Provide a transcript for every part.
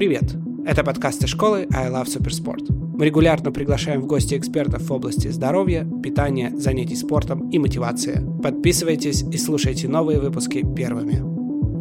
Привет! Это подкасты школы I Love Supersport. Мы регулярно приглашаем в гости экспертов в области здоровья, питания, занятий спортом и мотивации. Подписывайтесь и слушайте новые выпуски первыми.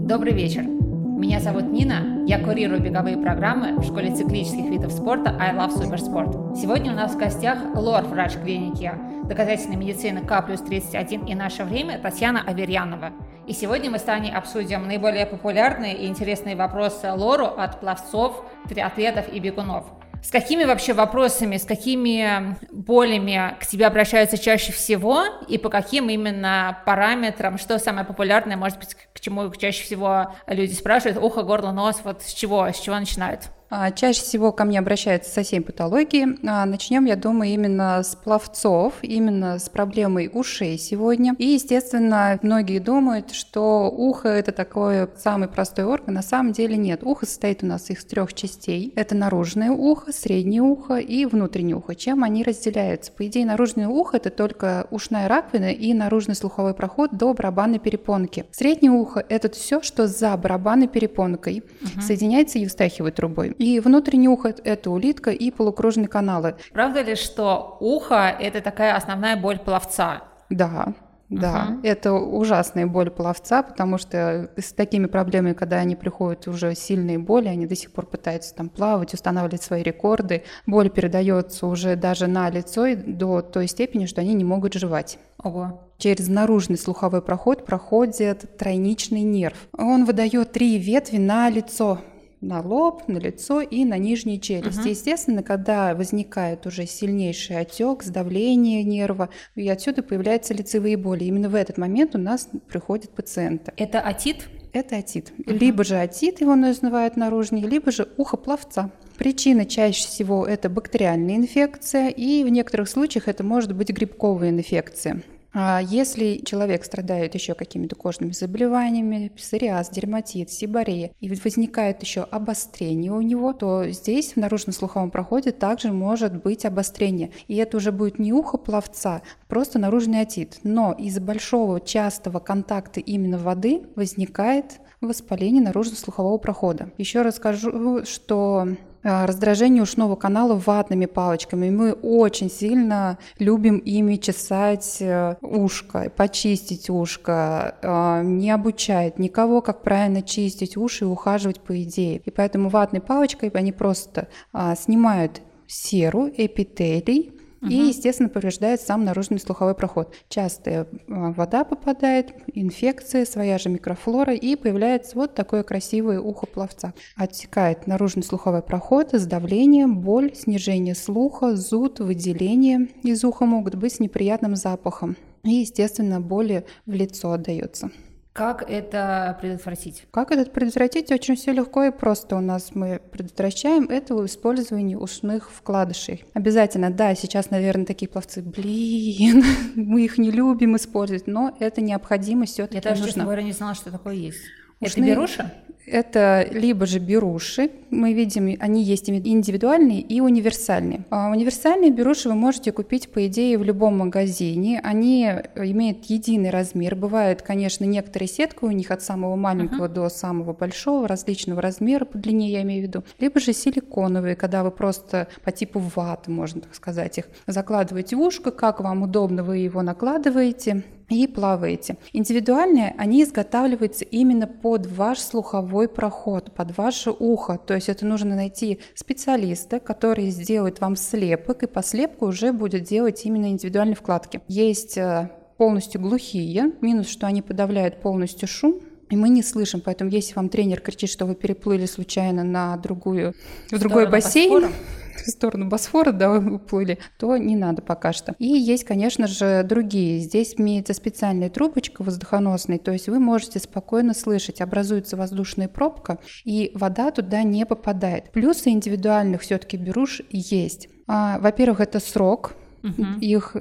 Добрый вечер! Меня зовут Нина, я курирую беговые программы в школе циклических видов спорта I Love Supersport. Сегодня у нас в гостях лор врач клиники доказательной медицины К плюс 31 и наше время Татьяна Аверьянова. И сегодня мы с Таней обсудим наиболее популярные и интересные вопросы лору от пловцов, триатлетов и бегунов – с какими вообще вопросами, с какими болями к тебе обращаются чаще всего и по каким именно параметрам, что самое популярное, может быть, к чему чаще всего люди спрашивают, ухо, горло, нос, вот с чего, с чего начинают? А, чаще всего ко мне обращаются со всей патологией. А, начнем, я думаю, именно с пловцов, именно с проблемой ушей сегодня. И, естественно, многие думают, что ухо – это такой самый простой орган. На самом деле нет. Ухо состоит у нас из трех частей. Это наружное ухо, среднее ухо и внутреннее ухо. Чем они разделяются? По идее, наружное ухо – это только ушная раковина и наружный слуховой проход до барабанной перепонки. Среднее ухо – это все, что за барабанной перепонкой угу. соединяется евстахиевой трубой. И внутренний ухо – это улитка и полукружные каналы. Правда ли, что ухо – это такая основная боль пловца? Да, да, uh-huh. это ужасная боль пловца, потому что с такими проблемами, когда они приходят уже сильные боли, они до сих пор пытаются там плавать, устанавливать свои рекорды. Боль передается уже даже на лицо до той степени, что они не могут жевать. Ого. Через наружный слуховой проход проходит тройничный нерв. Он выдает три ветви на лицо на лоб, на лицо и на нижнюю челюсть. Угу. Естественно, когда возникает уже сильнейший отек, сдавление нерва, и отсюда появляются лицевые боли. Именно в этот момент у нас приходят пациенты. Это отит? Это отит. Угу. Либо же отит его называют наружный, либо же ухо пловца. Причина чаще всего это бактериальная инфекция, и в некоторых случаях это может быть грибковая инфекция. А если человек страдает еще какими-то кожными заболеваниями, псориаз, дерматит, сибарея, и возникает еще обострение у него, то здесь в наружно-слуховом проходе также может быть обострение. И это уже будет не ухо пловца, просто наружный отит. Но из-за большого частого контакта именно воды возникает воспаление наружно-слухового прохода. Еще раз скажу, что раздражение ушного канала ватными палочками. Мы очень сильно любим ими чесать э, ушко, почистить ушко. А, не обучает никого, как правильно чистить уши и ухаживать по идее. И поэтому ватной палочкой они просто снимают серу, эпителий, и, естественно, повреждает сам наружный слуховой проход. Частая вода попадает, инфекция, своя же микрофлора, и появляется вот такое красивое ухо пловца. Отсекает наружный слуховой проход, сдавление, боль, снижение слуха, зуд, выделение из уха могут быть с неприятным запахом. И, естественно, боли в лицо отдается. Как это предотвратить? Как это предотвратить? Очень все легко и просто у нас мы предотвращаем это использование ушных вкладышей. Обязательно, да, сейчас, наверное, такие пловцы, блин, мы их не любим использовать, но это необходимо все-таки Я даже, честно говоря, не знала, что такое есть. Ушные... Это беруша? Это либо же беруши, мы видим, они есть индивидуальные и универсальные. А универсальные беруши вы можете купить, по идее, в любом магазине. Они имеют единый размер. Бывает, конечно, некоторые сетки у них от самого маленького uh-huh. до самого большого, различного размера, по длине я имею в виду. Либо же силиконовые, когда вы просто по типу ваты, можно так сказать, их закладываете в ушко, как вам удобно, вы его накладываете, и плаваете. Индивидуальные, они изготавливаются именно под ваш слуховой проход, под ваше ухо. То есть это нужно найти специалиста, который сделает вам слепок, и по слепку уже будет делать именно индивидуальные вкладки. Есть э, полностью глухие, минус, что они подавляют полностью шум, и мы не слышим, поэтому если вам тренер кричит, что вы переплыли случайно на другую, в другой бассейн, в сторону Босфора, да, уплыли, то не надо пока что. И есть, конечно же, другие. Здесь имеется специальная трубочка воздухоносная, то есть вы можете спокойно слышать, образуется воздушная пробка, и вода туда не попадает. Плюсы индивидуальных все-таки беруш есть. А, во-первых, это срок, Угу. Их э,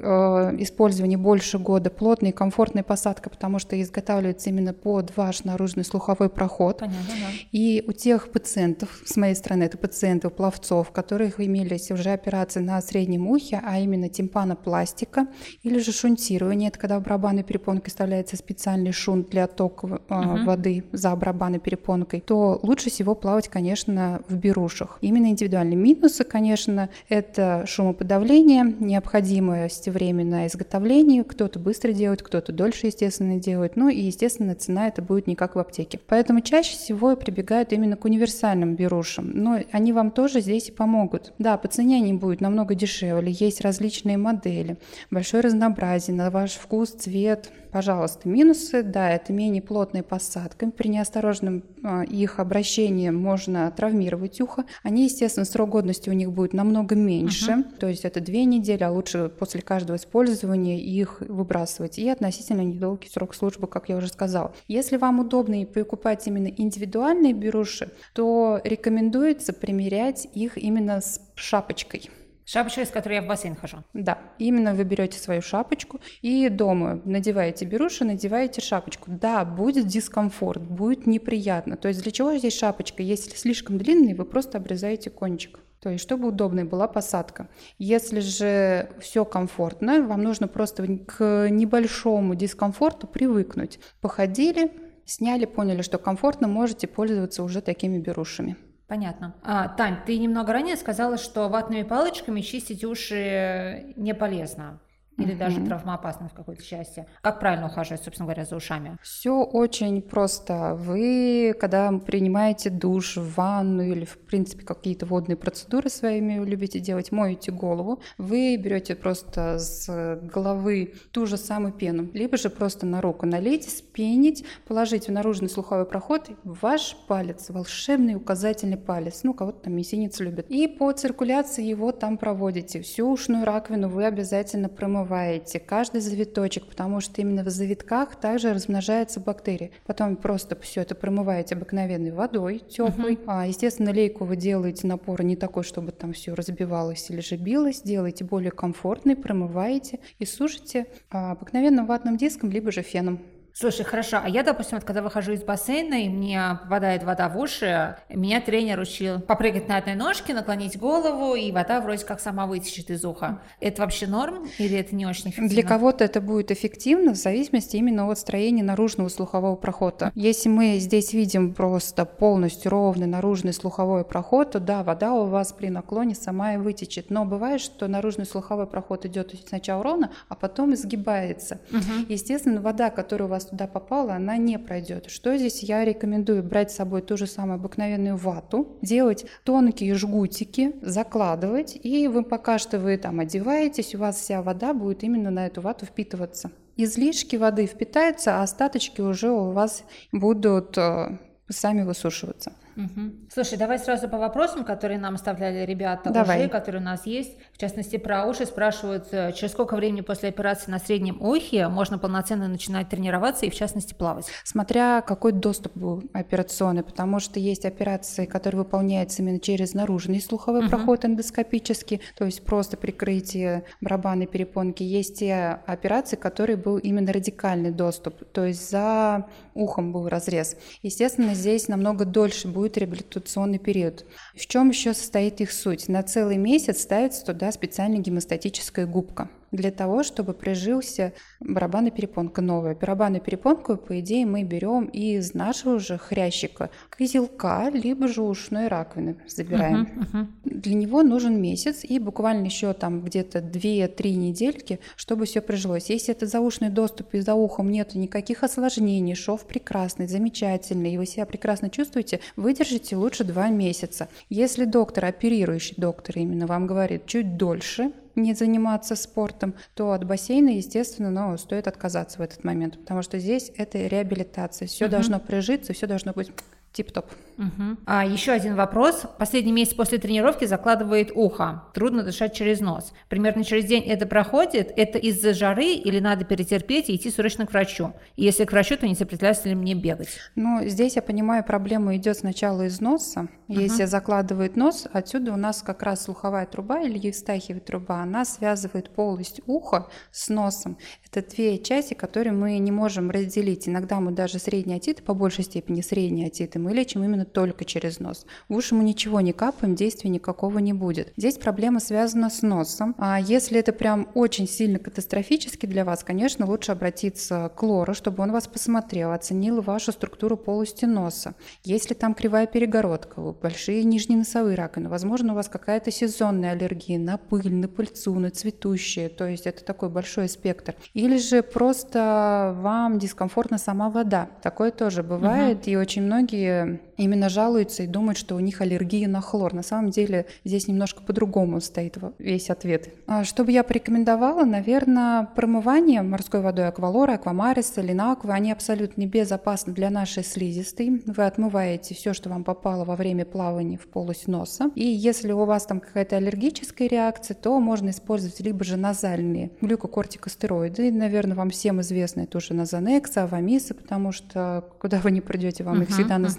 использование больше года, плотная и комфортная посадка, потому что изготавливается именно под ваш наружный слуховой проход. Понятно, да. И у тех пациентов, с моей стороны, это пациентов, пловцов, у которых имелись уже операции на среднем ухе, а именно тимпанопластика или же шунтирование, это когда в барабанной перепонке вставляется специальный шунт для оттока э, угу. воды за барабанной перепонкой, то лучше всего плавать, конечно, в берушах. Именно индивидуальные минусы, конечно, это шумоподавление, необходимость необходимость время на изготовление. Кто-то быстро делает, кто-то дольше, естественно, делает. Ну и, естественно, цена это будет не как в аптеке. Поэтому чаще всего прибегают именно к универсальным берушам. Но они вам тоже здесь и помогут. Да, по цене они будут намного дешевле. Есть различные модели, большое разнообразие на ваш вкус, цвет, Пожалуйста, минусы, да, это менее плотная посадка. При неосторожном а, их обращении можно травмировать ухо. Они, естественно, срок годности у них будет намного меньше, uh-huh. то есть это две недели, а лучше после каждого использования их выбрасывать. И относительно недолгий срок службы, как я уже сказала. Если вам удобно покупать именно индивидуальные беруши, то рекомендуется примерять их именно с шапочкой. Шапочка, из которой я в бассейн хожу. Да, именно вы берете свою шапочку и дома надеваете беруши, надеваете шапочку. Да, будет дискомфорт, будет неприятно. То есть для чего здесь шапочка? Если слишком длинный, вы просто обрезаете кончик. То есть, чтобы удобной была посадка. Если же все комфортно, вам нужно просто к небольшому дискомфорту привыкнуть. Походили, сняли, поняли, что комфортно, можете пользоваться уже такими берушами. Понятно. А, Тань, ты немного ранее сказала, что ватными палочками чистить уши не полезно или угу. даже травмоопасно в какой-то части. Как правильно ухаживать, собственно говоря, за ушами? Все очень просто. Вы, когда принимаете душ, ванну или, в принципе, какие-то водные процедуры своими любите делать, моете голову, вы берете просто с головы ту же самую пену, либо же просто на руку налейте, спенить, положите в наружный слуховой проход ваш палец, волшебный указательный палец, ну, кого-то там мизинец любит, и по циркуляции его там проводите. Всю ушную раковину вы обязательно промываете промываете каждый завиточек, потому что именно в завитках также размножаются бактерии. Потом просто все это промываете обыкновенной водой теплой. Uh-huh. А, естественно, лейку вы делаете напор не такой, чтобы там все разбивалось или же билось. Делаете более комфортный, промываете и сушите а, обыкновенным ватным диском, либо же феном. Слушай, хорошо, а я, допустим, вот, когда выхожу из бассейна, и мне попадает вода в уши, меня тренер учил попрыгать на одной ножке, наклонить голову, и вода вроде как сама вытечет из уха. Это вообще норм или это не очень эффективно? Для кого-то это будет эффективно в зависимости именно от строения наружного слухового прохода. Если мы здесь видим просто полностью ровный наружный слуховой проход, то да, вода у вас при наклоне сама и вытечет. Но бывает, что наружный слуховой проход идет сначала ровно, а потом изгибается. Угу. Естественно, вода, которая у вас туда попала, она не пройдет. Что здесь я рекомендую? Брать с собой ту же самую обыкновенную вату, делать тонкие жгутики, закладывать, и вы пока что вы там одеваетесь, у вас вся вода будет именно на эту вату впитываться. Излишки воды впитаются, а остаточки уже у вас будут э, сами высушиваться. Угу. Слушай, давай сразу по вопросам, которые нам оставляли ребята давай. уже, которые у нас есть. В частности, про уши спрашивают, э, через сколько времени после операции на среднем ухе можно полноценно начинать тренироваться и, в частности, плавать? Смотря какой доступ был операционный, потому что есть операции, которые выполняются именно через наружный слуховой угу. проход эндоскопический, то есть просто прикрытие барабанной перепонки. Есть те операции, которые был именно радикальный доступ, то есть за ухом был разрез. Естественно, здесь намного дольше будет будет реабилитационный период. В чем еще состоит их суть? На целый месяц ставится туда специальная гемостатическая губка для того, чтобы прижился барабанная перепонка новая. Барабанную перепонку, по идее, мы берем из нашего же хрящика козелка, либо же ушной раковины забираем. Uh-huh, uh-huh. Для него нужен месяц и буквально еще там где-то 2-3 недельки, чтобы все прижилось. Если это заушный доступ и за ухом нет никаких осложнений, шов прекрасный, замечательный, и вы себя прекрасно чувствуете, выдержите лучше 2 месяца. Если доктор, оперирующий доктор именно вам говорит чуть дольше, не заниматься спортом, то от бассейна, естественно, но стоит отказаться в этот момент, потому что здесь это реабилитация. Все угу. должно прижиться, все должно быть тип-топ. Угу. А еще один вопрос. Последний месяц после тренировки закладывает ухо. Трудно дышать через нос. Примерно через день это проходит. Это из-за жары или надо перетерпеть и идти срочно к врачу? И если к врачу, то не сопротивляется ли мне бегать? Ну, здесь я понимаю, проблема идет сначала из носа. Если угу. закладывает нос, отсюда у нас как раз слуховая труба или евстахиевая труба, она связывает полость уха с носом. Это две части, которые мы не можем разделить. Иногда мы даже средние отиты, по большей степени средние отиты, мы лечим именно только через нос. В уши мы ничего не капаем, действия никакого не будет. Здесь проблема связана с носом. А если это прям очень сильно катастрофически для вас, конечно, лучше обратиться к лору, чтобы он вас посмотрел, оценил вашу структуру полости носа. Если там кривая перегородка, большие нижние носовые раковины, возможно, у вас какая-то сезонная аллергия на пыль, на пыльцу, на цветущие, то есть это такой большой спектр. Или же просто вам дискомфортна сама вода. Такое тоже бывает, угу. и очень многие именно жалуются и думают, что у них аллергия на хлор. На самом деле здесь немножко по-другому стоит весь ответ. А что бы я порекомендовала? Наверное, промывание морской водой аквалора, аквамариса, линаква, они абсолютно безопасны для нашей слизистой. Вы отмываете все, что вам попало во время плавания в полость носа. И если у вас там какая-то аллергическая реакция, то можно использовать либо же назальные глюкокортикостероиды. Наверное, вам всем известны тоже назанекса, авамисы, потому что куда вы не придете, вам uh-huh, их всегда назначают. Uh-huh.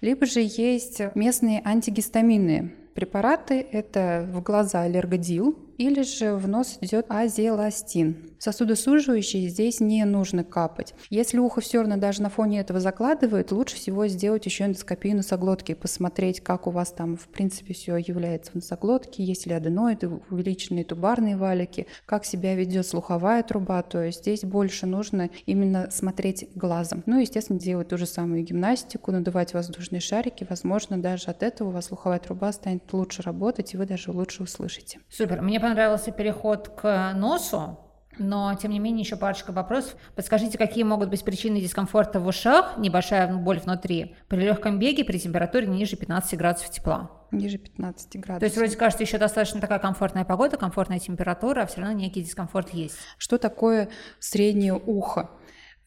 Либо же есть местные антигистаминные препараты. Это в глаза аллергодил, или же в нос идет азеластин. Сосудосуживающие здесь не нужно капать. Если ухо все равно даже на фоне этого закладывает, лучше всего сделать еще эндоскопию носоглотки и посмотреть, как у вас там в принципе все является в носоглотке, есть ли аденоиды, увеличенные тубарные валики, как себя ведет слуховая труба, то есть здесь больше нужно именно смотреть глазом. Ну, естественно, делать ту же самую гимнастику, надувать воздушные шарики, возможно, даже от этого у вас слуховая труба станет лучше работать, и вы даже лучше услышите. Супер. Мне понравился переход к носу, но, тем не менее, еще парочка вопросов. Подскажите, какие могут быть причины дискомфорта в ушах, небольшая боль внутри, при легком беге при температуре ниже 15 градусов тепла? Ниже 15 градусов. То есть, вроде кажется, еще достаточно такая комфортная погода, комфортная температура, а все равно некий дискомфорт есть. Что такое среднее ухо?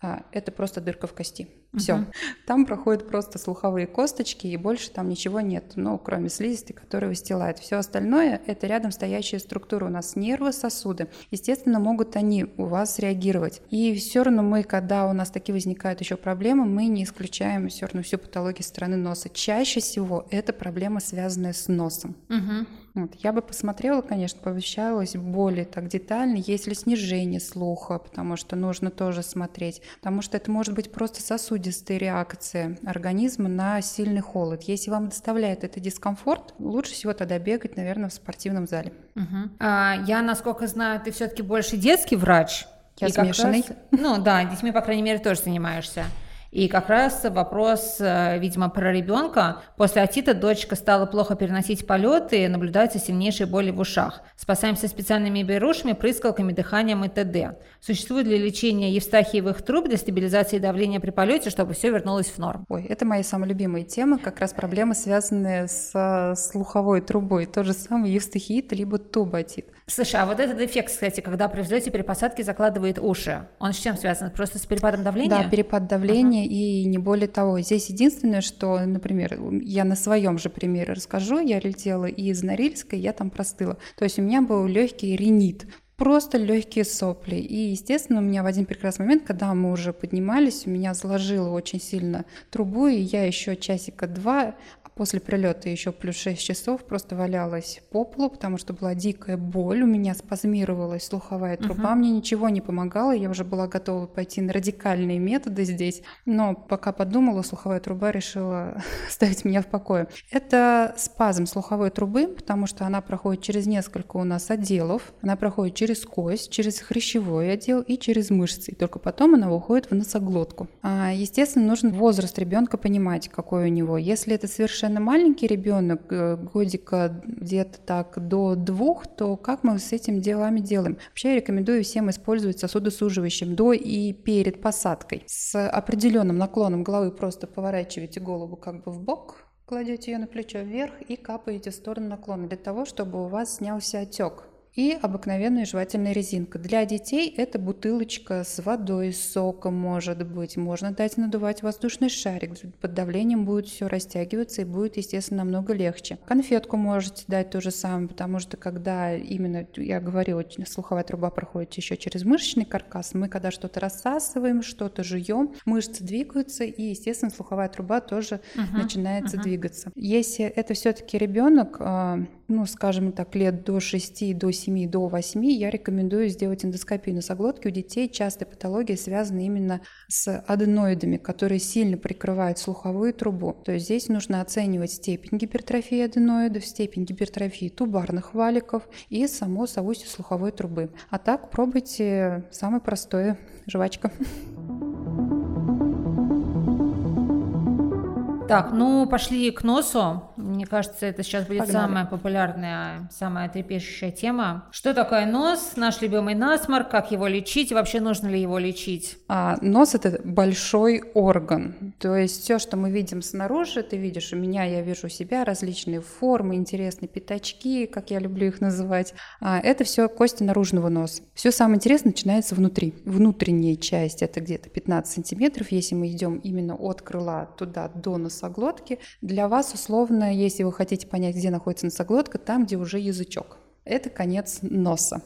А, это просто дырка в кости. Все. Угу. Там проходят просто слуховые косточки, и больше там ничего нет, ну, кроме слизистой, которая выстилает. Все остальное – это рядом стоящие структуры. У нас нервы, сосуды. Естественно, могут они у вас реагировать. И все равно мы, когда у нас такие возникают еще проблемы, мы не исключаем все равно всю патологию стороны носа. Чаще всего это проблема, связанная с носом. Угу. Вот. Я бы посмотрела, конечно, повещалась более так детально, есть ли снижение слуха, потому что нужно тоже смотреть, потому что это может быть просто сосудистая реакция организма на сильный холод. Если вам доставляет это дискомфорт, лучше всего тогда бегать, наверное, в спортивном зале. Угу. А, я, насколько знаю, ты все-таки больше детский врач. Я смешанный. Раз, ну да, детьми, по крайней мере, тоже занимаешься. И как раз вопрос, э, видимо, про ребенка. После отита дочка стала плохо переносить полеты, наблюдаются сильнейшие боли в ушах. Спасаемся специальными берушами, прыскалками, дыханием и т.д. Существует ли лечение евстахиевых труб для стабилизации давления при полете, чтобы все вернулось в норм? Ой, это моя самая любимая тема, как раз проблемы, связанные с слуховой трубой. То же самое евстахиит, либо тубатит. Слушай, а вот этот эффект, кстати, когда при взлете при посадке закладывает уши, он с чем связан? Просто с перепадом давления? Да, перепад давления ага. и не более того. Здесь единственное, что, например, я на своем же примере расскажу, я летела из Норильска, я там простыла. То есть у меня был легкий ринит просто легкие сопли. И, естественно, у меня в один прекрасный момент, когда мы уже поднимались, у меня заложило очень сильно трубу, и я еще часика два После прилета еще плюс 6 часов просто валялась по полу, потому что была дикая боль, у меня спазмировалась слуховая труба, uh-huh. мне ничего не помогало, я уже была готова пойти на радикальные методы здесь, но пока подумала, слуховая труба решила ставить меня в покое. Это спазм слуховой трубы, потому что она проходит через несколько у нас отделов, она проходит через кость, через хрящевой отдел и через мышцы, и только потом она уходит в носоглотку. А, естественно, нужен возраст ребенка понимать, какой у него. Если это совершенно совершенно маленький ребенок, э, годика где-то так до двух, то как мы с этим делами делаем? Вообще я рекомендую всем использовать сосудосуживающим до и перед посадкой. С определенным наклоном головы просто поворачиваете голову как бы в бок, кладете ее на плечо вверх и капаете в сторону наклона для того, чтобы у вас снялся отек. И обыкновенная жевательная резинка. Для детей это бутылочка с водой, с соком может быть. Можно дать надувать воздушный шарик. Под давлением будет все растягиваться и будет, естественно, намного легче. Конфетку можете дать то же самое, потому что когда именно, я говорила, слуховая труба проходит еще через мышечный каркас, мы когда что-то рассасываем, что-то жуем, мышцы двигаются, и, естественно, слуховая труба тоже uh-huh, начинается uh-huh. двигаться. Если это все-таки ребенок, а, ну, скажем так, лет до 6, до 7, до 8, я рекомендую сделать эндоскопию носоглотки. У детей часто патология связана именно с аденоидами, которые сильно прикрывают слуховую трубу. То есть здесь нужно оценивать степень гипертрофии аденоидов, степень гипертрофии тубарных валиков и само совустье слуховой трубы. А так пробуйте самое простое – жвачка. Так, ну пошли к носу. Мне кажется, это сейчас будет Погнали. самая популярная, самая трепещущая тема. Что такое нос? Наш любимый насморк, как его лечить? Вообще нужно ли его лечить? А, нос это большой орган. То есть все, что мы видим снаружи, ты видишь у меня, я вижу у себя различные формы, интересные пятачки, как я люблю их называть. А, это все кости наружного носа. Все самое интересное начинается внутри. Внутренняя часть это где-то 15 сантиметров. Если мы идем именно от крыла туда до носоглотки, для вас условно если вы хотите понять, где находится носоглотка, там, где уже язычок. Это конец носа.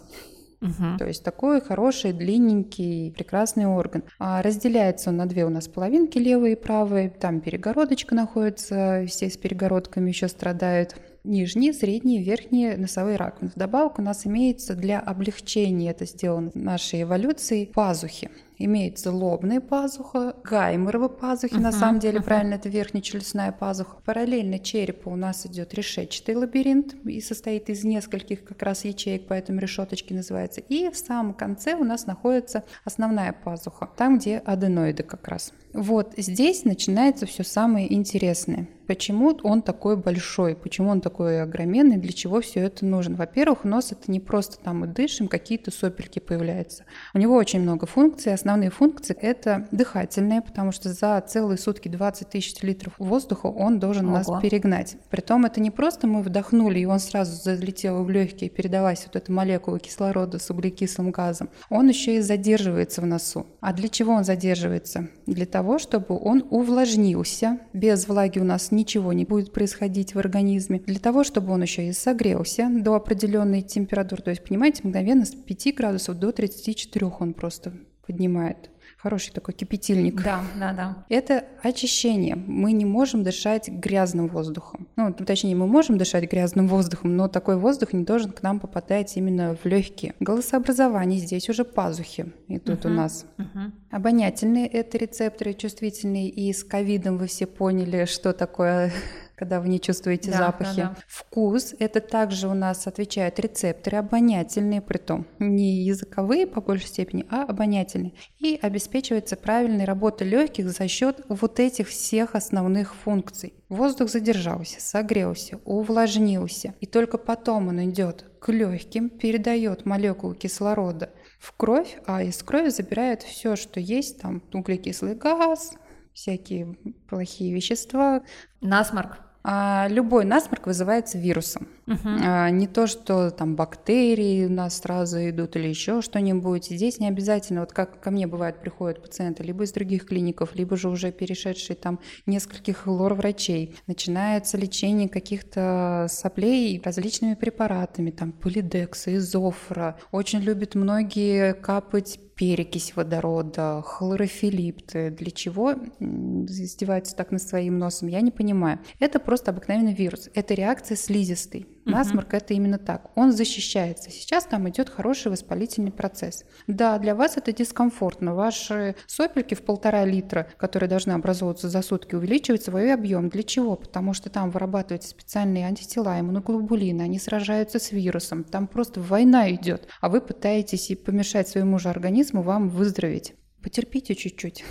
Угу. То есть такой хороший, длинненький, прекрасный орган. А разделяется он на две у нас половинки, левая и правая. Там перегородочка находится, все с перегородками еще страдают нижние, средние, верхние носовые раковины. Вдобавок у нас имеется для облегчения, это сделано нашей эволюцией, пазухи. Имеется лобная пазуха, гайморова пазухи, uh-huh, на самом деле, uh-huh. правильно, это верхнечелюстная пазуха. Параллельно черепу у нас идет решетчатый лабиринт и состоит из нескольких как раз ячеек, поэтому решеточки называется. И в самом конце у нас находится основная пазуха, там, где аденоиды как раз. Вот здесь начинается все самое интересное. Почему он такой большой, почему он такой огроменный, для чего все это нужно? Во-первых, нос это не просто там мы дышим, какие-то сопельки появляются. У него очень много функций. Основные функции это дыхательные, потому что за целые сутки 20 тысяч литров воздуха он должен Ого. нас перегнать. Притом это не просто мы вдохнули, и он сразу залетел в легкие, передалась вот эта молекула кислорода с углекислым газом. Он еще и задерживается в носу. А для чего он задерживается? Для того, чтобы он увлажнился. Без влаги у нас ничего не будет происходить в организме. Для того, чтобы он еще и согрелся до определенной температуры, то есть, понимаете, мгновенно с 5 градусов до 34 он просто поднимает хороший такой кипятильник. Да, да, да. Это очищение. Мы не можем дышать грязным воздухом. Ну, точнее, мы можем дышать грязным воздухом, но такой воздух не должен к нам попадать именно в легкие. Голосообразование здесь уже пазухи идут uh-huh, у нас. Uh-huh. Обонятельные это рецепторы чувствительные, и с ковидом вы все поняли, что такое когда вы не чувствуете да, запахи. Да, да. Вкус – это также у нас отвечают рецепторы обонятельные, при том не языковые по большей степени, а обонятельные. И обеспечивается правильная работа легких за счет вот этих всех основных функций. Воздух задержался, согрелся, увлажнился, и только потом он идет к легким, передает молекулу кислорода в кровь, а из крови забирает все, что есть, там углекислый газ, всякие плохие вещества. Насморк. А любой насморк вызывается вирусом. Угу. А, не то, что там бактерии у нас сразу идут или еще что-нибудь. Здесь не обязательно, вот как ко мне бывает, приходят пациенты либо из других клиников, либо же уже перешедшие там нескольких лор-врачей. Начинается лечение каких-то соплей различными препаратами, там полидекса, изофра. Очень любят многие капать перекись водорода, хлорофилипты. Для чего издеваются так над своим носом, я не понимаю. Это просто обыкновенный вирус. Это реакция слизистой. Насморк угу. это именно так. Он защищается. Сейчас там идет хороший воспалительный процесс. Да, для вас это дискомфортно. Ваши сопельки в полтора литра, которые должны образовываться за сутки, увеличивают свой объем. Для чего? Потому что там вырабатываются специальные антитела, иммуноглобулины, они сражаются с вирусом. Там просто война идет. А вы пытаетесь и помешать своему же организму вам выздороветь. Потерпите чуть-чуть.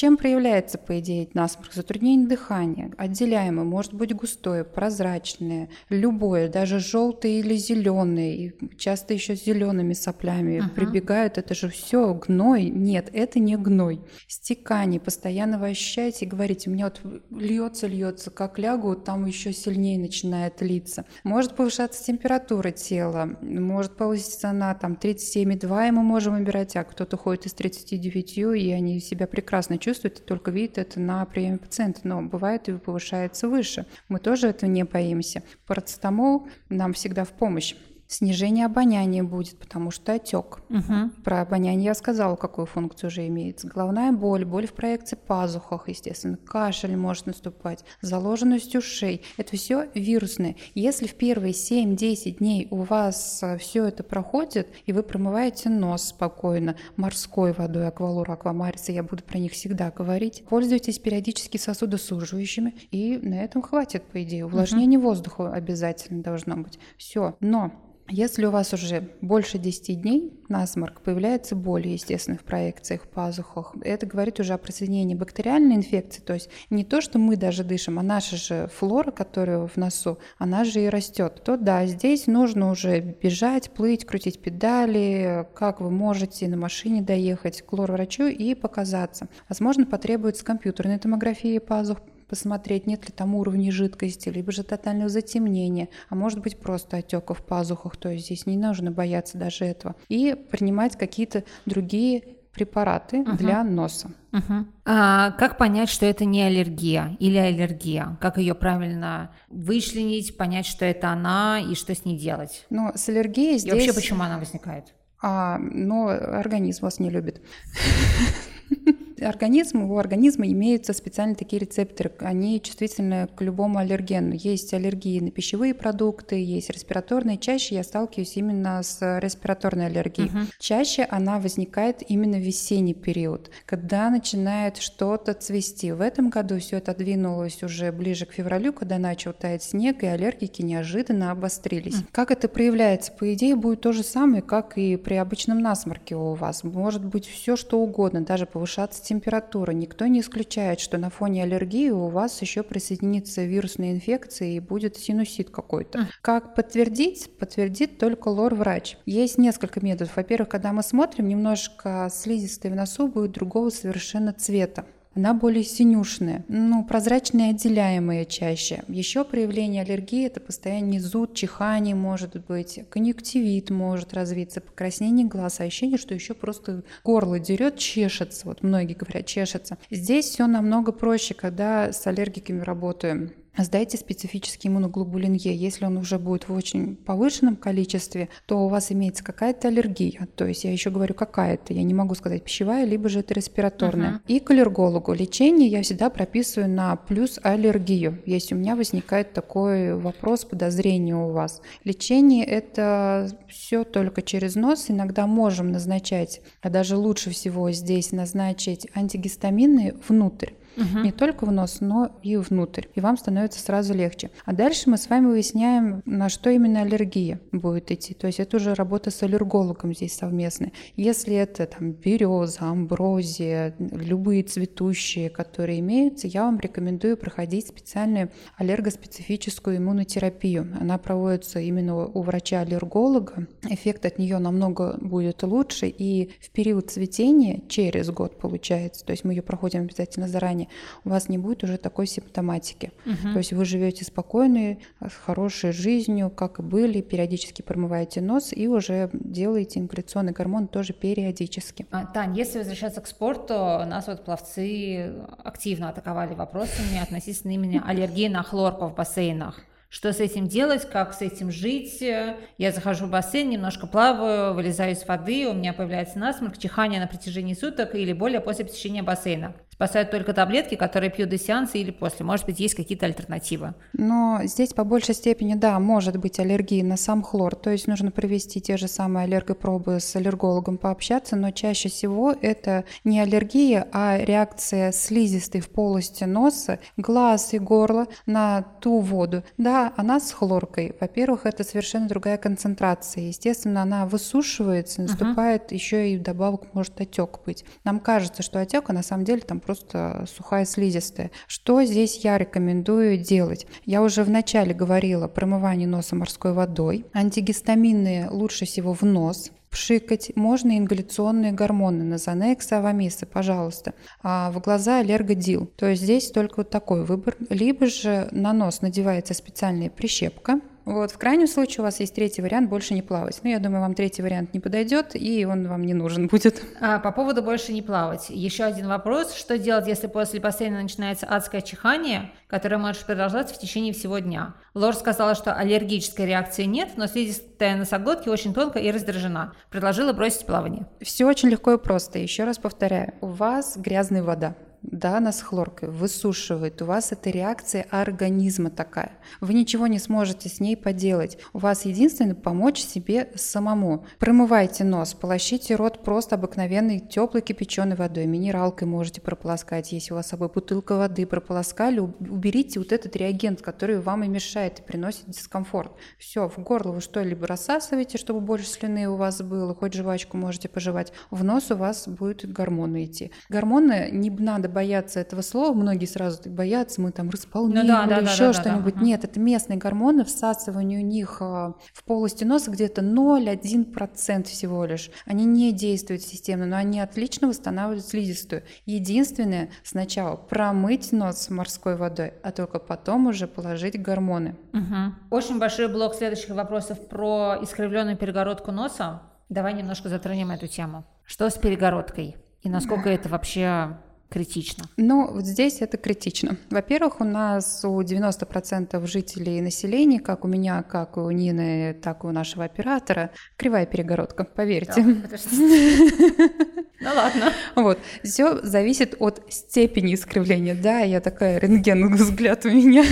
Чем проявляется, по идее, насморк? Затруднение дыхания, отделяемое, может быть густое, прозрачное, любое, даже желтое или зеленое, и часто еще с зелеными соплями uh-huh. прибегают, это же все гной. Нет, это не гной. Стекание, постоянно вы ощущаете и говорите, у меня вот льется, льется, как лягу, там еще сильнее начинает литься. Может повышаться температура тела, может повыситься она там 37,2, и мы можем выбирать, а кто-то ходит из 39, и они себя прекрасно чувствуют чувствует, только видит это на приеме пациента. Но бывает и повышается выше. Мы тоже этого не боимся. Парацетамол нам всегда в помощь снижение обоняния будет, потому что отек. Угу. Про обоняние я сказала, какую функцию уже имеется. Головная боль, боль в проекции пазухах, естественно, кашель может наступать, заложенность ушей. Это все вирусное. Если в первые 7-10 дней у вас э, все это проходит, и вы промываете нос спокойно морской водой, аквалур, аквамарица, я буду про них всегда говорить, пользуйтесь периодически сосудосуживающими, и на этом хватит, по идее. Увлажнение угу. воздуха обязательно должно быть. Все. Но если у вас уже больше 10 дней насморк, появляется боль, естественно, в проекциях, в пазухах, это говорит уже о присоединении бактериальной инфекции, то есть не то, что мы даже дышим, а наша же флора, которая в носу, она же и растет, то да, здесь нужно уже бежать, плыть, крутить педали, как вы можете на машине доехать к лор-врачу и показаться. Возможно, потребуется компьютерная томография пазух, посмотреть, нет ли там уровней жидкости, либо же тотального затемнения, а может быть просто отека в пазухах, то есть здесь не нужно бояться даже этого. И принимать какие-то другие препараты uh-huh. для носа. Uh-huh. А как понять, что это не аллергия или аллергия? Как ее правильно вычленить, понять, что это она и что с ней делать? Ну, с аллергией здесь... И вообще, почему она возникает? А, но организм вас не любит. организм, у организма имеются специальные такие рецепторы, они чувствительны к любому аллергену. Есть аллергии на пищевые продукты, есть респираторные. Чаще я сталкиваюсь именно с респираторной аллергией. Угу. Чаще она возникает именно в весенний период, когда начинает что-то цвести. В этом году все это двинулось уже ближе к февралю, когда начал таять снег, и аллергики неожиданно обострились. Угу. Как это проявляется? По идее, будет то же самое, как и при обычном насморке у вас. Может быть все что угодно, даже повышаться температура. Никто не исключает, что на фоне аллергии у вас еще присоединится вирусная инфекция и будет синусит какой-то. Как подтвердить? Подтвердит только лор-врач. Есть несколько методов. Во-первых, когда мы смотрим, немножко слизистой в носу будет другого совершенно цвета она более синюшная, ну, прозрачные отделяемые чаще. Еще проявление аллергии – это постоянный зуд, чихание может быть, конъюнктивит может развиться, покраснение глаз, а ощущение, что еще просто горло дерет, чешется, вот многие говорят, чешется. Здесь все намного проще, когда с аллергиками работаем. Сдайте специфический иммуноглобулин Е. Если он уже будет в очень повышенном количестве, то у вас имеется какая-то аллергия. То есть я еще говорю какая-то, я не могу сказать пищевая, либо же это респираторная. Uh-huh. И к аллергологу лечение я всегда прописываю на плюс аллергию, если у меня возникает такой вопрос, подозрение у вас. Лечение это все только через нос. Иногда можем назначать, а даже лучше всего здесь назначить антигистамины внутрь угу. не только в нос, но и внутрь. И вам становится сразу легче. А дальше мы с вами выясняем, на что именно аллергия будет идти. То есть это уже работа с аллергологом здесь совместная. Если это там береза, амброзия, любые цветущие, которые имеются, я вам рекомендую проходить специальную аллергоспецифическую иммунотерапию. Она проводится именно у врача-аллерголога. Эффект от нее намного будет лучше. И в период цветения, через год получается, то есть мы ее проходим обязательно заранее, у вас не будет уже такой симптоматики. Угу. То есть вы живете спокойной, с хорошей жизнью, как и были, периодически промываете нос и уже делаете ингаляционный гормон тоже периодически. А, Тань, если возвращаться к спорту, нас вот пловцы активно атаковали вопросами относительно именно аллергии на хлорку в бассейнах что с этим делать, как с этим жить. Я захожу в бассейн, немножко плаваю, вылезаю из воды, у меня появляется насморк, чихание на протяжении суток или более после посещения бассейна. Спасают только таблетки, которые пьют до сеанса или после. Может быть, есть какие-то альтернативы? Но здесь по большей степени, да, может быть аллергия на сам хлор. То есть нужно провести те же самые аллергопробы с аллергологом, пообщаться, но чаще всего это не аллергия, а реакция слизистой в полости носа, глаз и горла на ту воду. Да, она с хлоркой. Во-первых, это совершенно другая концентрация. Естественно, она высушивается, наступает uh-huh. еще и вдобавок может отек быть. Нам кажется, что отек, а на самом деле там просто сухая слизистая. Что здесь я рекомендую делать? Я уже вначале говорила про промывание носа морской водой. Антигистаминные лучше всего в нос, пшикать. Можно ингаляционные гормоны, назанекс, авамисы, пожалуйста. А в глаза аллергодил. То есть здесь только вот такой выбор. Либо же на нос надевается специальная прищепка, вот, в крайнем случае у вас есть третий вариант больше не плавать. Ну, я думаю, вам третий вариант не подойдет, и он вам не нужен будет. А, по поводу больше не плавать. Еще один вопрос. Что делать, если после бассейна начинается адское чихание, которое может продолжаться в течение всего дня? Лор сказала, что аллергической реакции нет, но слизистая носоглотки очень тонкая и раздражена. Предложила бросить плавание. Все очень легко и просто. Еще раз повторяю. У вас грязная вода да, она с хлоркой, высушивает, у вас это реакция организма такая. Вы ничего не сможете с ней поделать. У вас единственное помочь себе самому. Промывайте нос, полощите рот просто обыкновенной теплой кипяченой водой, минералкой можете прополоскать, если у вас с собой бутылка воды прополоскали, уберите вот этот реагент, который вам и мешает и приносит дискомфорт. Все, в горло вы что-либо рассасываете, чтобы больше слюны у вас было, хоть жвачку можете пожевать, в нос у вас будет гормоны идти. Гормоны не надо бояться этого слова, многие сразу боятся, мы там располним ну, да, или да, еще да, что-нибудь. Да, да. Нет, это местные гормоны, всасывание у них а, в полости носа где-то 0,1% всего лишь. Они не действуют системно, но они отлично восстанавливают слизистую. Единственное, сначала промыть нос морской водой, а только потом уже положить гормоны. Угу. Очень большой блок следующих вопросов про искривленную перегородку носа. Давай немножко затронем эту тему. Что с перегородкой? И насколько это вообще критично? Ну, вот здесь это критично. Во-первых, у нас у 90% жителей населения, как у меня, как у Нины, так и у нашего оператора, кривая перегородка, поверьте. Ну ладно. Вот. Все зависит от степени искривления. Да, я такая рентген взгляд у меня.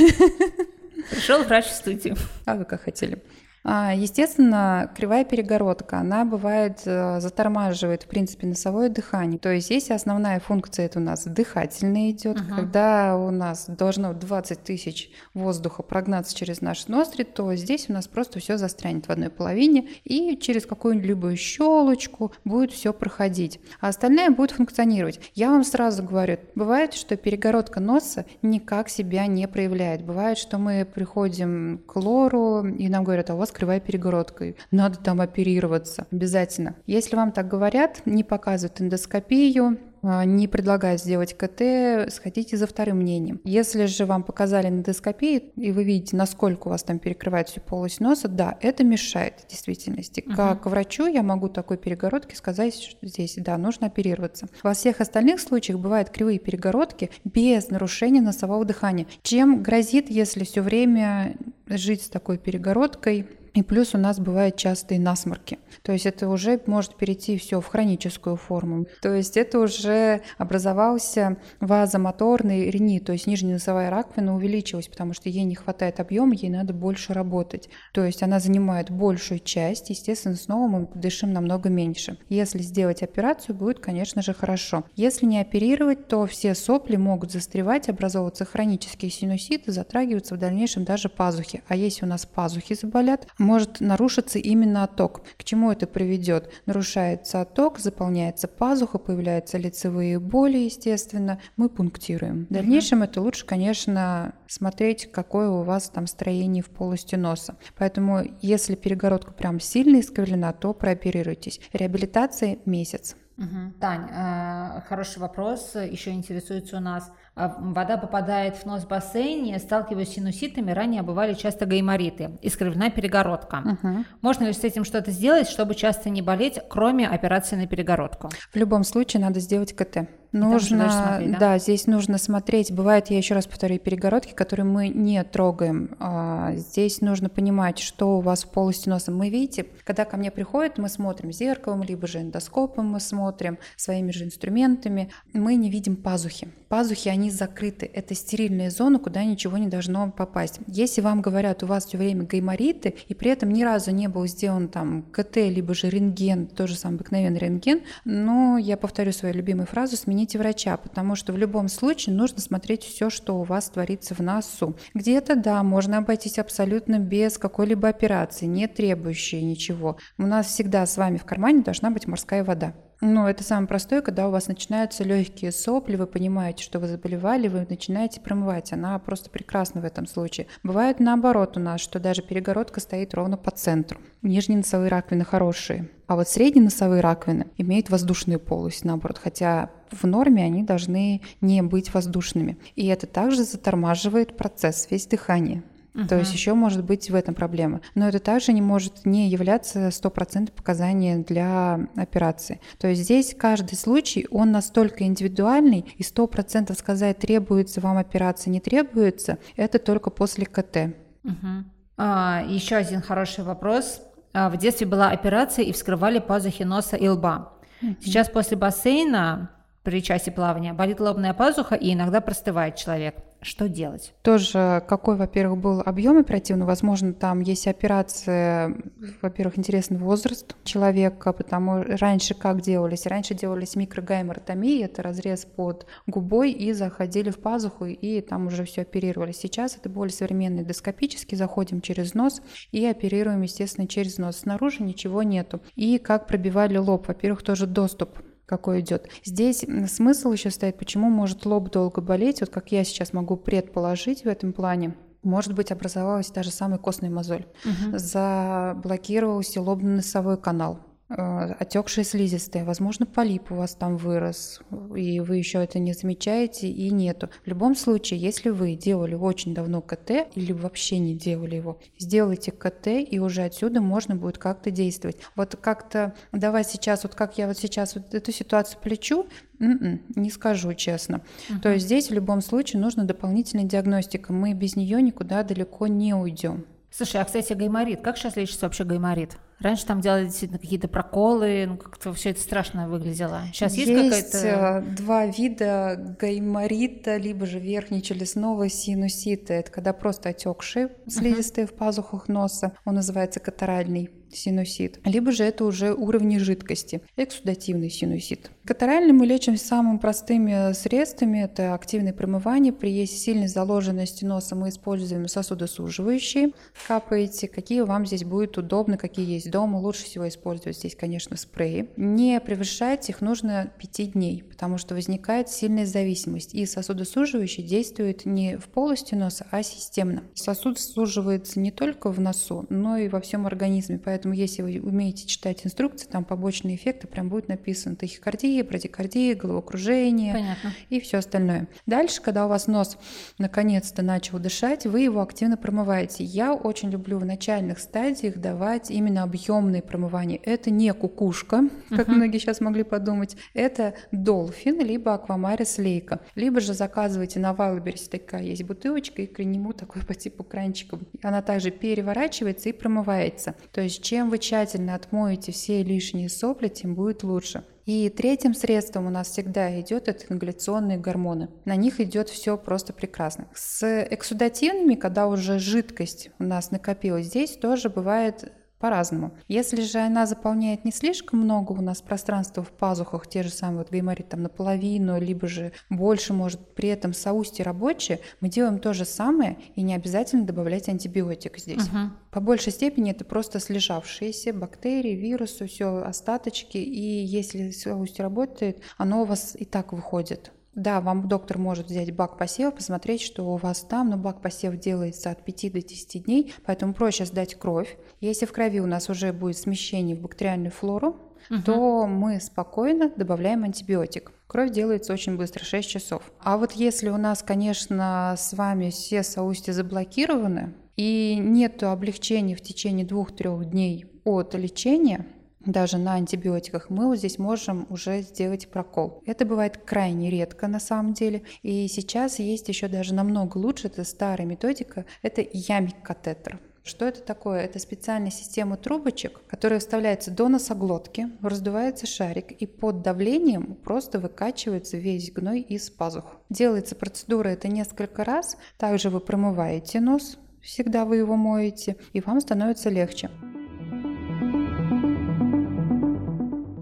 Пришел врач в студию. А вы как хотели. А, естественно, кривая перегородка, она бывает э, затормаживает, в принципе, носовое дыхание. То есть, если основная функция это у нас дыхательная идет, uh-huh. когда у нас должно 20 тысяч воздуха прогнаться через наши ноздри, то здесь у нас просто все застрянет в одной половине, и через какую-либо щелочку будет все проходить. А остальное будет функционировать. Я вам сразу говорю, бывает, что перегородка носа никак себя не проявляет. Бывает, что мы приходим к лору, и нам говорят, а у вас кривая перегородка, надо там оперироваться обязательно. Если вам так говорят, не показывают эндоскопию, а, не предлагают сделать КТ, сходите за вторым мнением. Если же вам показали эндоскопию, и вы видите, насколько у вас там перекрывает всю полость носа, да, это мешает в действительности. Uh-huh. Как врачу я могу такой перегородке сказать, что здесь, да, нужно оперироваться. Во всех остальных случаях бывают кривые перегородки без нарушения носового дыхания. Чем грозит, если все время жить с такой перегородкой, и плюс у нас бывают частые насморки. То есть это уже может перейти все в хроническую форму. То есть это уже образовался вазомоторный ринит, то есть нижняя носовая раковина увеличилась, потому что ей не хватает объема, ей надо больше работать. То есть она занимает большую часть, естественно, снова мы дышим намного меньше. Если сделать операцию, будет, конечно же, хорошо. Если не оперировать, то все сопли могут застревать, образовываться хронические синуситы, затрагиваться в дальнейшем даже пазухи. А если у нас пазухи заболят, может нарушиться именно отток. К чему это приведет? Нарушается отток, заполняется пазуха, появляются лицевые боли, естественно. Мы пунктируем. В дальнейшем это лучше, конечно, смотреть, какое у вас там строение в полости носа. Поэтому, если перегородка прям сильно искривлена, то прооперируйтесь. Реабилитация месяц. Угу. Тань, э, хороший вопрос, еще интересуется у нас. А, вода попадает в нос в бассейне, сталкиваясь с синуситами, ранее бывали часто гаймориты, искривлена перегородка. Угу. Можно ли с этим что-то сделать, чтобы часто не болеть, кроме операции на перегородку? В любом случае надо сделать КТ. Нужно, смотреть, да? да, здесь нужно смотреть. Бывает, я еще раз повторю, перегородки, которые мы не трогаем. А, здесь нужно понимать, что у вас в полости носа. Мы видите, когда ко мне приходят, мы смотрим зеркалом, либо же эндоскопом мы смотрим, своими же инструментами. Мы не видим пазухи. Пазухи, они закрыты. Это стерильная зона, куда ничего не должно попасть. Если вам говорят, у вас все время гаймориты, и при этом ни разу не был сделан там КТ, либо же рентген, тоже самый обыкновенный рентген, но я повторю свою любимую фразу, смените врача, потому что в любом случае нужно смотреть все, что у вас творится в носу. Где-то, да, можно обойтись абсолютно без какой-либо операции, не требующей ничего. У нас всегда с вами в кармане должна быть морская вода. Ну, это самое простое, когда у вас начинаются легкие сопли, вы понимаете, что вы заболевали, вы начинаете промывать. Она просто прекрасна в этом случае. Бывает наоборот у нас, что даже перегородка стоит ровно по центру. Нижние носовые раковины хорошие. А вот средние носовые раковины имеют воздушную полость, наоборот, хотя в норме они должны не быть воздушными. И это также затормаживает процесс весь дыхания. Uh-huh. То есть еще может быть в этом проблема. Но это также не может не являться стопроцентным показанием для операции. То есть здесь каждый случай, он настолько индивидуальный, и сто процентов сказать, требуется вам операция, не требуется, это только после КТ. Uh-huh. А, еще один хороший вопрос. А, в детстве была операция и вскрывали пазухи носа и лба. Uh-huh. Сейчас после бассейна при части плавания болит лобная пазуха и иногда простывает человек что делать? Тоже какой, во-первых, был объем оперативный, возможно, там есть операция, во-первых, интересный возраст человека, потому раньше как делались? Раньше делались микрогайморотомии, это разрез под губой и заходили в пазуху и там уже все оперировали. Сейчас это более современный эндоскопический, заходим через нос и оперируем, естественно, через нос. Снаружи ничего нету. И как пробивали лоб, во-первых, тоже доступ какой идет. Здесь смысл еще стоит, почему может лоб долго болеть, вот как я сейчас могу предположить в этом плане. Может быть, образовалась даже самая костная мозоль. Угу. Заблокировался лобно-носовой канал. Э, отекшие слизистые, возможно, полип у вас там вырос, и вы еще это не замечаете, и нету. В любом случае, если вы делали очень давно КТ или вообще не делали его, сделайте КТ, и уже отсюда можно будет как-то действовать. Вот как-то давай сейчас, вот как я вот сейчас вот эту ситуацию плечу, м-м, не скажу честно. Uh-huh. То есть здесь в любом случае нужна дополнительная диагностика. Мы без нее никуда далеко не уйдем. Слушай, а, кстати, гайморит. Как сейчас лечится вообще гайморит? Раньше там делали действительно какие-то проколы, ну как-то все это страшно выглядело. Сейчас есть, есть какая-то... Э, два вида гайморита, либо же верхнечелюстного синусита. Это когда просто отекшие слизистые uh-huh. в пазухах носа. Он называется катаральный синусит, либо же это уже уровни жидкости, эксудативный синусит. Катаральный мы лечим самыми простыми средствами, это активное промывание. При сильной заложенности носа мы используем сосудосуживающие, капаете, какие вам здесь будет удобно, какие есть дома. Лучше всего использовать здесь, конечно, спреи. Не превышать их нужно 5 дней, потому что возникает сильная зависимость. И сосудосуживающий действует не в полости носа, а системно. Сосуд суживается не только в носу, но и во всем организме, поэтому Поэтому если вы умеете читать инструкции, там побочные эффекты прям будет написано тахикардия, брадикардия, головокружение Понятно. и все остальное. Дальше, когда у вас нос наконец-то начал дышать, вы его активно промываете. Я очень люблю в начальных стадиях давать именно объемные промывания. Это не кукушка, как uh-huh. многие сейчас могли подумать. Это долфин, либо аквамарис лейка. Либо же заказывайте на Вайлберсе такая есть бутылочка, и к нему такой по типу кранчиком. Она также переворачивается и промывается. То есть чем вы тщательно отмоете все лишние сопли, тем будет лучше. И третьим средством у нас всегда идет это ингаляционные гормоны. На них идет все просто прекрасно. С эксудативными, когда уже жидкость у нас накопилась, здесь тоже бывает по-разному. Если же она заполняет не слишком много у нас пространства в пазухах, те же самые вот гайморит там наполовину, либо же больше, может при этом соусти рабочие, мы делаем то же самое и не обязательно добавлять антибиотик здесь. Угу. По большей степени это просто слежавшиеся бактерии, вирусы, все остаточки, и если соусти работает, оно у вас и так выходит. Да, вам доктор может взять бак посева, посмотреть, что у вас там, но бак посев делается от 5 до 10 дней, поэтому проще сдать кровь. Если в крови у нас уже будет смещение в бактериальную флору, угу. то мы спокойно добавляем антибиотик. Кровь делается очень быстро, 6 часов. А вот если у нас, конечно, с вами все соустья заблокированы и нет облегчения в течение 2-3 дней от лечения, даже на антибиотиках, мы вот здесь можем уже сделать прокол. Это бывает крайне редко на самом деле. И сейчас есть еще даже намного лучше, это старая методика, это ямик-катетер. Что это такое? Это специальная система трубочек, которая вставляется до носоглотки, раздувается шарик и под давлением просто выкачивается весь гной из пазух. Делается процедура это несколько раз. Также вы промываете нос, всегда вы его моете, и вам становится легче.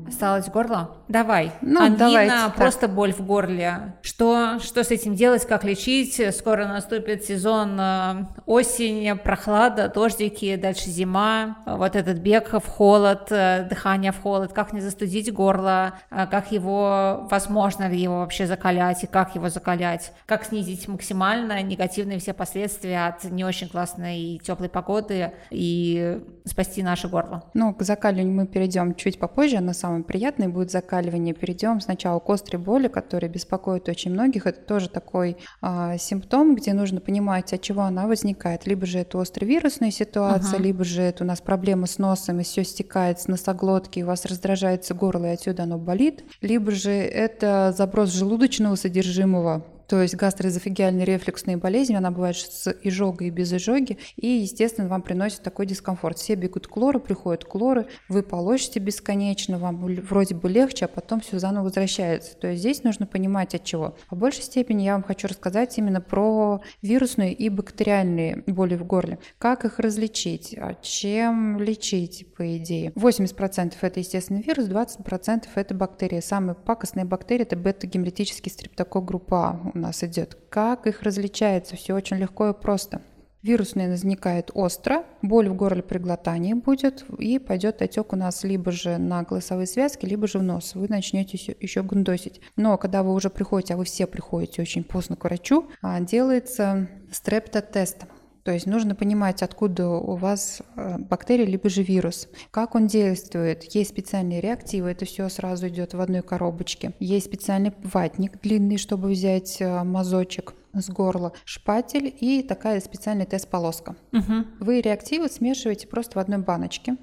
Осталось горло? Давай. Ну, Ангина, давайте просто так. боль в горле. Что, что с этим делать, как лечить? Скоро наступит сезон э, осень, прохлада, дождики, дальше зима. Вот этот бег в холод, э, дыхание в холод. Как не застудить горло? э, Как его, возможно ли его вообще закалять и как его закалять? Как снизить максимально негативные все последствия от не очень классной теплой погоды и спасти наше горло? Ну, к закаливанию мы перейдем чуть попозже, но самое приятное будет закаливание. Перейдем сначала к острой боли, которая беспокоит очень многих. Это тоже такой а, симптом, где нужно понимать, от чего она возникает. Либо же это островирусная ситуация, Ага. либо же это у нас проблема с носом, и все стекает с носоглотки, и у вас раздражается горло, и отсюда оно болит. Либо же это заброс желудочного содержимого, то есть гастроэзофагиальная рефлюксная болезнь, она бывает с изжогой и без изжоги, и, естественно, вам приносит такой дискомфорт. Все бегут к лору, приходят к лору, вы полощете бесконечно, вам вроде бы легче, а потом все заново возвращается. То есть здесь нужно понимать от чего. По большей степени я вам хочу рассказать именно про вирусные и бактериальные боли в горле. Как их различить, а чем лечить, по идее. 80% это, естественно, вирус, 20% это бактерии. Самые пакостные бактерии это бета-гемолитический стрептокок группа А у нас идет. Как их различается? Все очень легко и просто. Вирусный возникает остро, боль в горле при глотании будет, и пойдет отек у нас либо же на голосовые связки, либо же в нос. Вы начнете еще, гундосить. Но когда вы уже приходите, а вы все приходите очень поздно к врачу, а, делается стрептотест. То есть нужно понимать, откуда у вас э, бактерия, либо же вирус. Как он действует. Есть специальные реактивы, это все сразу идет в одной коробочке. Есть специальный ватник длинный, чтобы взять э, мазочек с горла, шпатель и такая специальная тест-полоска. Мгм. Вы реактивы смешиваете просто в одной баночке.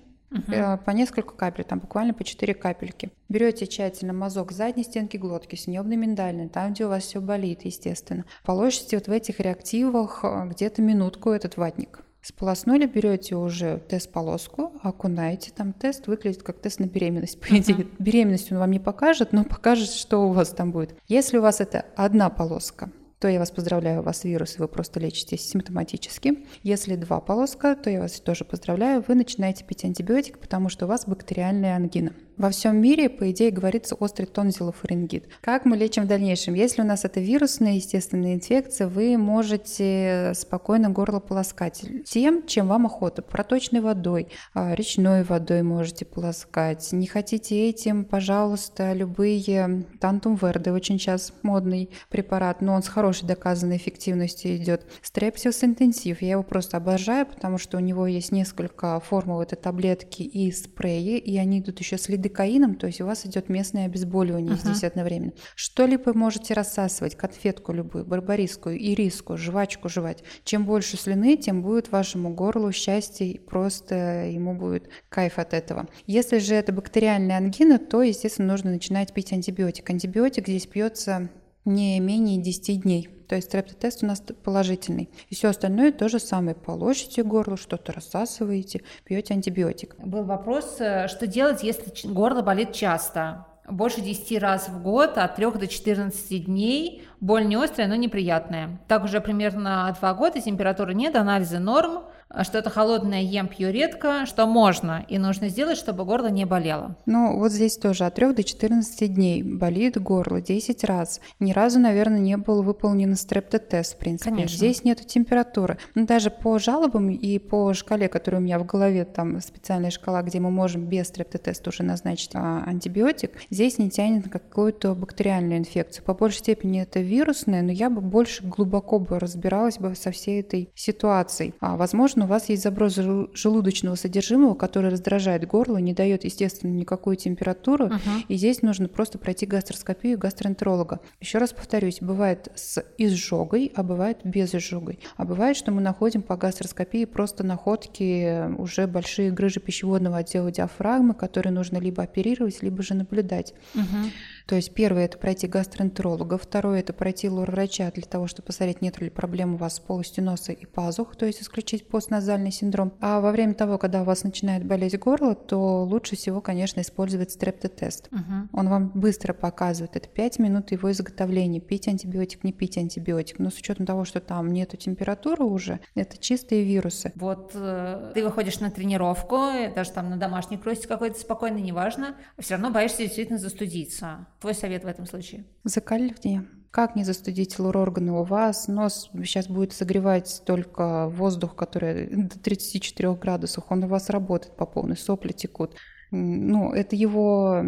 Э, По несколько капель, там буквально по 4 капельки. Берете тщательно мазок задней стенки глотки, снебно-миндальный, там, где у вас все болит, естественно. Положите вот в этих реактивах э, где-то минутку этот ватник. Сполоснули, берете уже тест-полоску, окунаете, там тест выглядит как тест на беременность, по идее. Беременность он вам не покажет, но покажет, что у вас там будет. Если у вас это одна полоска, то я вас поздравляю, у вас вирус, и вы просто лечитесь симптоматически. Если два полоска, то я вас тоже поздравляю, вы начинаете пить антибиотик, потому что у вас бактериальная ангина. Во всем мире, по идее, говорится острый тонзиллофарингит. Как мы лечим в дальнейшем? Если у нас это вирусная, естественная инфекция, вы можете спокойно горло полоскать тем, чем вам охота. Проточной водой, а, речной водой можете полоскать. Не хотите этим, пожалуйста, любые тантум верде, очень сейчас модный препарат, но он с хорошей доказанной эффективностью идет. Стрепсиус интенсив, я его просто обожаю, потому что у него есть несколько формул, это таблетки и спреи, и они идут еще с лидокаином, то есть у вас идет местное обезболивание Ага. здесь одновременно. Что-либо можете рассасывать, конфетку любую, барбарисскую, ириску, жвачку жевать. Чем больше слюны, тем будет вашему горлу счастье, и просто ему будет кайф от этого. Если же это бактериальная ангина, то, естественно, нужно начинать пить антибиотик. Антибиотик здесь пьется не менее 10 дней. То есть стрептотест у нас положительный. И все остальное то же самое. Положите горло, что-то рассасываете, пьете антибиотик. Был вопрос, э, что делать, если горло болит часто? Больше 10 раз в год, от 3 до 14 дней. Боль не острая, но неприятная. Так уже примерно 2 года, температуры нет, анализы норм. А Что-то холодное ем, пью редко, что можно и нужно сделать, чтобы горло не болело. Ну, вот здесь тоже от 3 до 14 дней болит горло 10 раз. Ни разу, наверное, не был выполнен стрептотест, в принципе. Конечно. Здесь нету температуры. Ну, даже по жалобам и по шкале, которая у меня в голове, там специальная шкала, где мы можем без стрептотеста уже назначить а, антибиотик, здесь не тянет на какую-то бактериальную инфекцию. По большей степени это вирусная, но я бы больше глубоко бы разбиралась бы со всей этой ситуацией. А, возможно, у вас есть заброс жел- желудочного содержимого, который раздражает горло, не дает, естественно, никакую температуру, Мгм. и здесь нужно просто пройти гастроскопию гастроэнтеролога. Еще раз повторюсь, бывает с изжогой, а бывает без изжогой. А бывает, что мы находим по гастроскопии просто находки уже большие грыжи пищеводного отдела диафрагмы, которые нужно либо оперировать, либо же наблюдать. Мгм. То есть первое – это пройти гастроэнтеролога, второе – это пройти лор-врача для того, чтобы посмотреть, нет ли проблем у вас с полостью носа и пазух, то есть исключить постназальный синдром. А во время того, когда у вас начинает болеть горло, то лучше всего, конечно, использовать стрептотест. Угу. Он вам быстро показывает, это 5 минут его изготовления, пить антибиотик, не пить антибиотик. Но с учетом того, что там нету температуры уже, это чистые вирусы. Вот э, ты выходишь на тренировку, даже там на домашней кроссе какой-то спокойно, неважно, все равно боишься действительно застудиться. Твой совет в этом случае? Закаливание. Как не застудить лор-органы у вас? Нос сейчас будет согревать только воздух, который до 34 градусов. Он у вас работает по полной, сопли текут. Ну, это его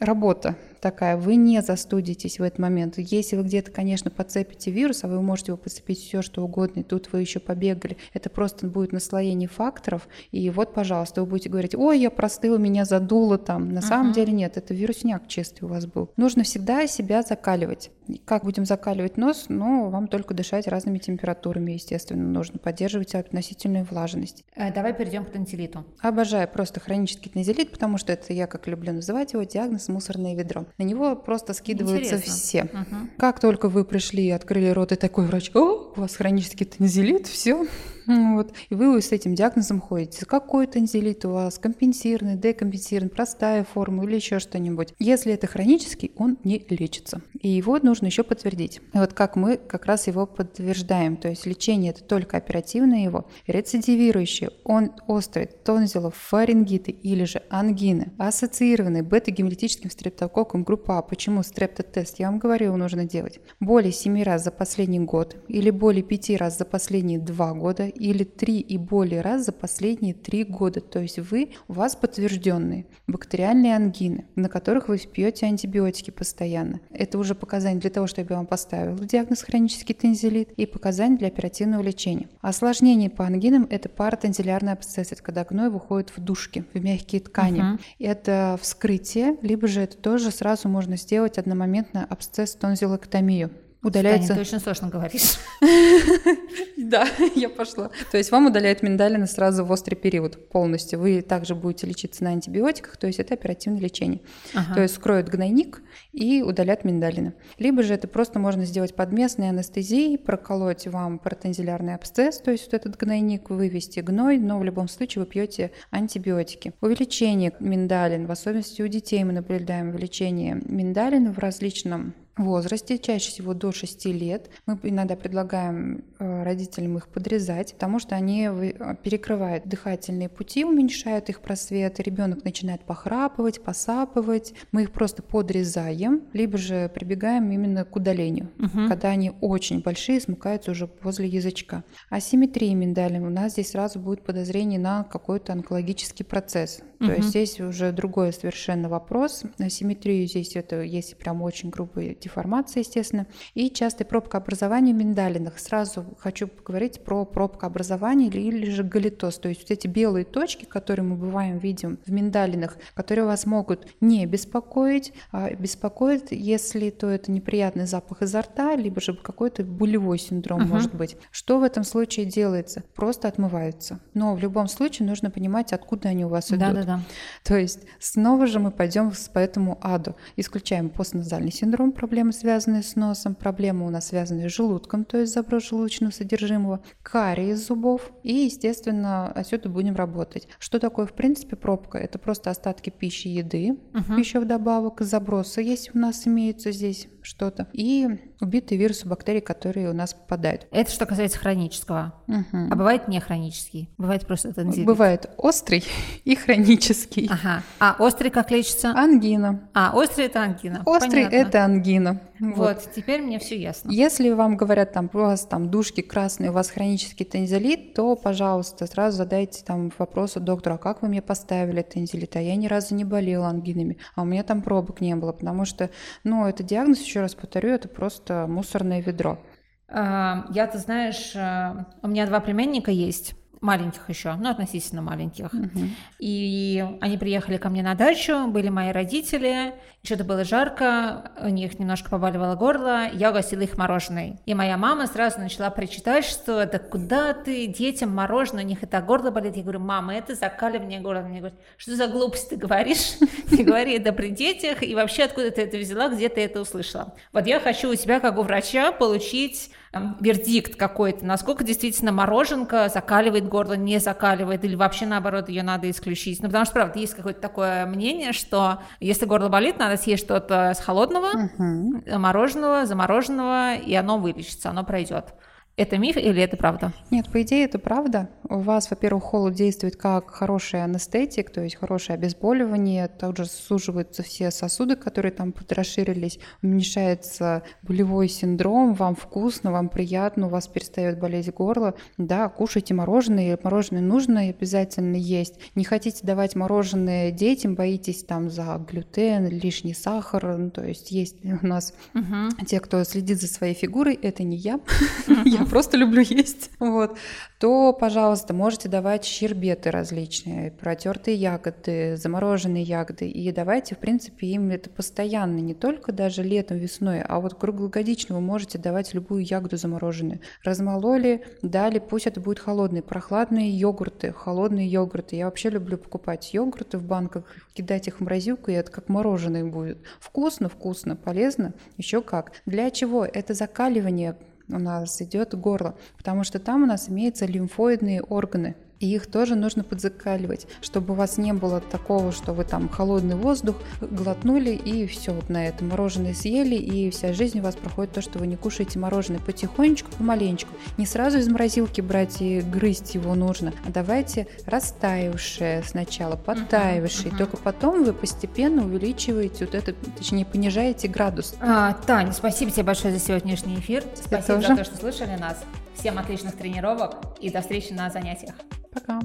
работа такая, вы не застудитесь в этот момент. Если вы где-то, конечно, подцепите вирус, а вы можете его подцепить все, что угодно, и тут вы еще побегали, это просто будет наслоение факторов, и вот, пожалуйста, вы будете говорить, ой, я простыл, меня задуло там. На uh-huh. самом деле нет, это вирусняк чистый у вас был. Нужно всегда себя закаливать. Как будем закаливать нос? Ну, вам только дышать разными температурами, естественно, нужно поддерживать относительную влажность. Э, давай перейдем к тонзиллиту. Обожаю просто хронический тонзиллит, потому что это я, как люблю называть его, диагноз мусорное ведро. На него просто скидываются Интересно. все. Угу. Как только вы пришли и открыли рот, и такой врач, о, у вас хронический тонзиллит, все, вот. И вы с этим диагнозом ходите. Какой тонзиллит у вас? Компенсированный, декомпенсированный, простая форма или еще что-нибудь. Если это хронический, он не лечится. И его нужно еще подтвердить. И вот как мы как раз его подтверждаем. То есть лечение это только оперативное его. Рецидивирующий, он острый, тонзиллов, фарингиты или же ангины, ассоциированный бета-гемолитическим стрептококком группа А. Почему стрептотест? Я вам говорила, нужно делать. Более 7 раз за последний год или более 5 раз за последние 2 года или три и более раз за последние три года. То есть вы, у вас подтвержденные бактериальные ангины, на которых вы пьете антибиотики постоянно. Это уже показание для того, чтобы я вам поставил диагноз хронический тензилит и показания для оперативного лечения. Осложнение по ангинам – это паратензилярный абсцесс, это когда гной выходит в душки, в мягкие ткани. Uh-huh. Это вскрытие, либо же это тоже сразу можно сделать одномоментно абсцесс тонзиллэктомию удаляется... Таня, ты очень сложно говоришь. Да, я пошла. То есть вам удаляют миндалины сразу в острый период полностью. Вы также будете лечиться на антибиотиках, то есть это оперативное лечение. То есть скроют гнойник и удалят миндалины. Либо же это просто можно сделать под местной анестезией, проколоть вам протензилярный абсцесс, то есть вот этот гнойник, вывести гной, но в любом случае вы пьете антибиотики. Увеличение миндалин, в особенности у детей мы наблюдаем увеличение миндалин в различном возрасте, чаще всего до 6 лет. Мы иногда предлагаем э, родителям их подрезать, потому что они э, перекрывают дыхательные пути, уменьшают их просвет, ребенок начинает похрапывать, посапывать. Мы их просто подрезаем, либо же прибегаем именно к удалению, угу. когда они очень большие, смыкаются уже возле язычка. Асимметрия миндалин у нас здесь сразу будет подозрение на какой-то онкологический процесс. Угу. То есть здесь уже другой совершенно вопрос. Асимметрию здесь это если прям очень грубые деформация, естественно, и частая пробкообразование в миндалинах. Сразу хочу поговорить про пробкообразование или, или же галитоз, то есть вот эти белые точки, которые мы бываем видим в миндалинах, которые вас могут не беспокоить, а беспокоит, если то это неприятный запах изо рта, либо же какой-то булевой синдром uh-huh. может быть. Что в этом случае делается? Просто отмываются. Но в любом случае нужно понимать, откуда они у вас идут. Да, да, да. То есть снова же мы пойдем по этому аду. Исключаем постназальный синдром, проблемы, связанные с носом, проблемы у нас связанные с желудком, то есть заброс желудочного содержимого, карий из зубов, и, естественно, отсюда будем работать. Что такое, в принципе, пробка? Это просто остатки пищи, еды, угу. еще вдобавок, забросы, если у нас имеются здесь что-то, и убитые вирусы, бактерии, которые у нас попадают. Это что касается хронического. Угу. А бывает не хронический? Бывает просто тонзиллит? Бывает острый и хронический. Ага. А острый как лечится? Ангина. А, острый это ангина. Острый Понятно. это ангина. Вот. вот, теперь мне все ясно. Если вам говорят, там, вас там душки красные, у вас хронический тензилит, то, пожалуйста, сразу задайте там вопросы доктору, а как вы мне поставили тензилит? А я ни разу не болела ангинами, а у меня там пробок не было, потому что, ну, это диагноз, еще раз повторю, это просто мусорное ведро. А, я, ты знаешь, э, у меня два племянника есть, маленьких еще, ну, относительно маленьких. Угу. И они приехали ко мне на дачу, были мои родители, что-то было жарко, у них немножко побаливало горло, я угостила их мороженое. И моя мама сразу начала прочитать, что да куда ты, детям мороженое, у них это горло болит. Я говорю, мама, это закаливание горла. Мне говорят, что за глупость ты говоришь? Не говори это при детях, и вообще откуда ты это взяла, где ты это услышала? Вот я хочу у тебя, как у врача, получить вердикт какой-то, насколько действительно мороженка закаливает горло, не закаливает, или вообще наоборот ее надо исключить. Ну, потому что, правда, есть какое-то такое мнение, что если горло болит, надо съесть что-то с холодного, uh-huh. мороженого, замороженного, и оно вылечится, оно пройдет. Это миф или это правда? Нет, по идее это правда. У вас, во-первых, холод действует как хороший анестетик, то есть хорошее обезболивание, также суживаются все сосуды, которые там расширились, уменьшается болевой синдром, вам вкусно, вам приятно, у вас перестает болеть горло. Да, кушайте мороженое, мороженое нужно и обязательно есть. Не хотите давать мороженое детям, боитесь там за глютен, лишний сахар, ну, то есть есть у нас угу. те, кто следит за своей фигурой, это не я, я я просто люблю есть, вот, то, пожалуйста, можете давать щербеты различные, протертые ягоды, замороженные ягоды, и давайте, в принципе, им это постоянно, не только даже летом, весной, а вот круглогодично вы можете давать любую ягоду замороженную. Размололи, дали, пусть это будет холодные, прохладные йогурты, холодные йогурты. Я вообще люблю покупать йогурты в банках, кидать их в морозилку, и это как мороженое будет. Вкусно, вкусно, полезно, еще как. Для чего? Это закаливание у нас идет горло, потому что там у нас имеются лимфоидные органы и их тоже нужно подзакаливать, чтобы у вас не было такого, что вы там холодный воздух глотнули и все вот на это мороженое съели, и вся жизнь у вас проходит то, что вы не кушаете мороженое потихонечку, помаленечку. Не сразу из морозилки брать и грызть его нужно, а давайте растаявшее сначала, подтаявшее, uh-huh, uh-huh. только потом вы постепенно увеличиваете вот это, точнее понижаете градус. А, Таня, спасибо тебе большое за сегодняшний эфир. Спасибо за то, что слышали нас. Всем отличных тренировок и до встречи на занятиях. Пока.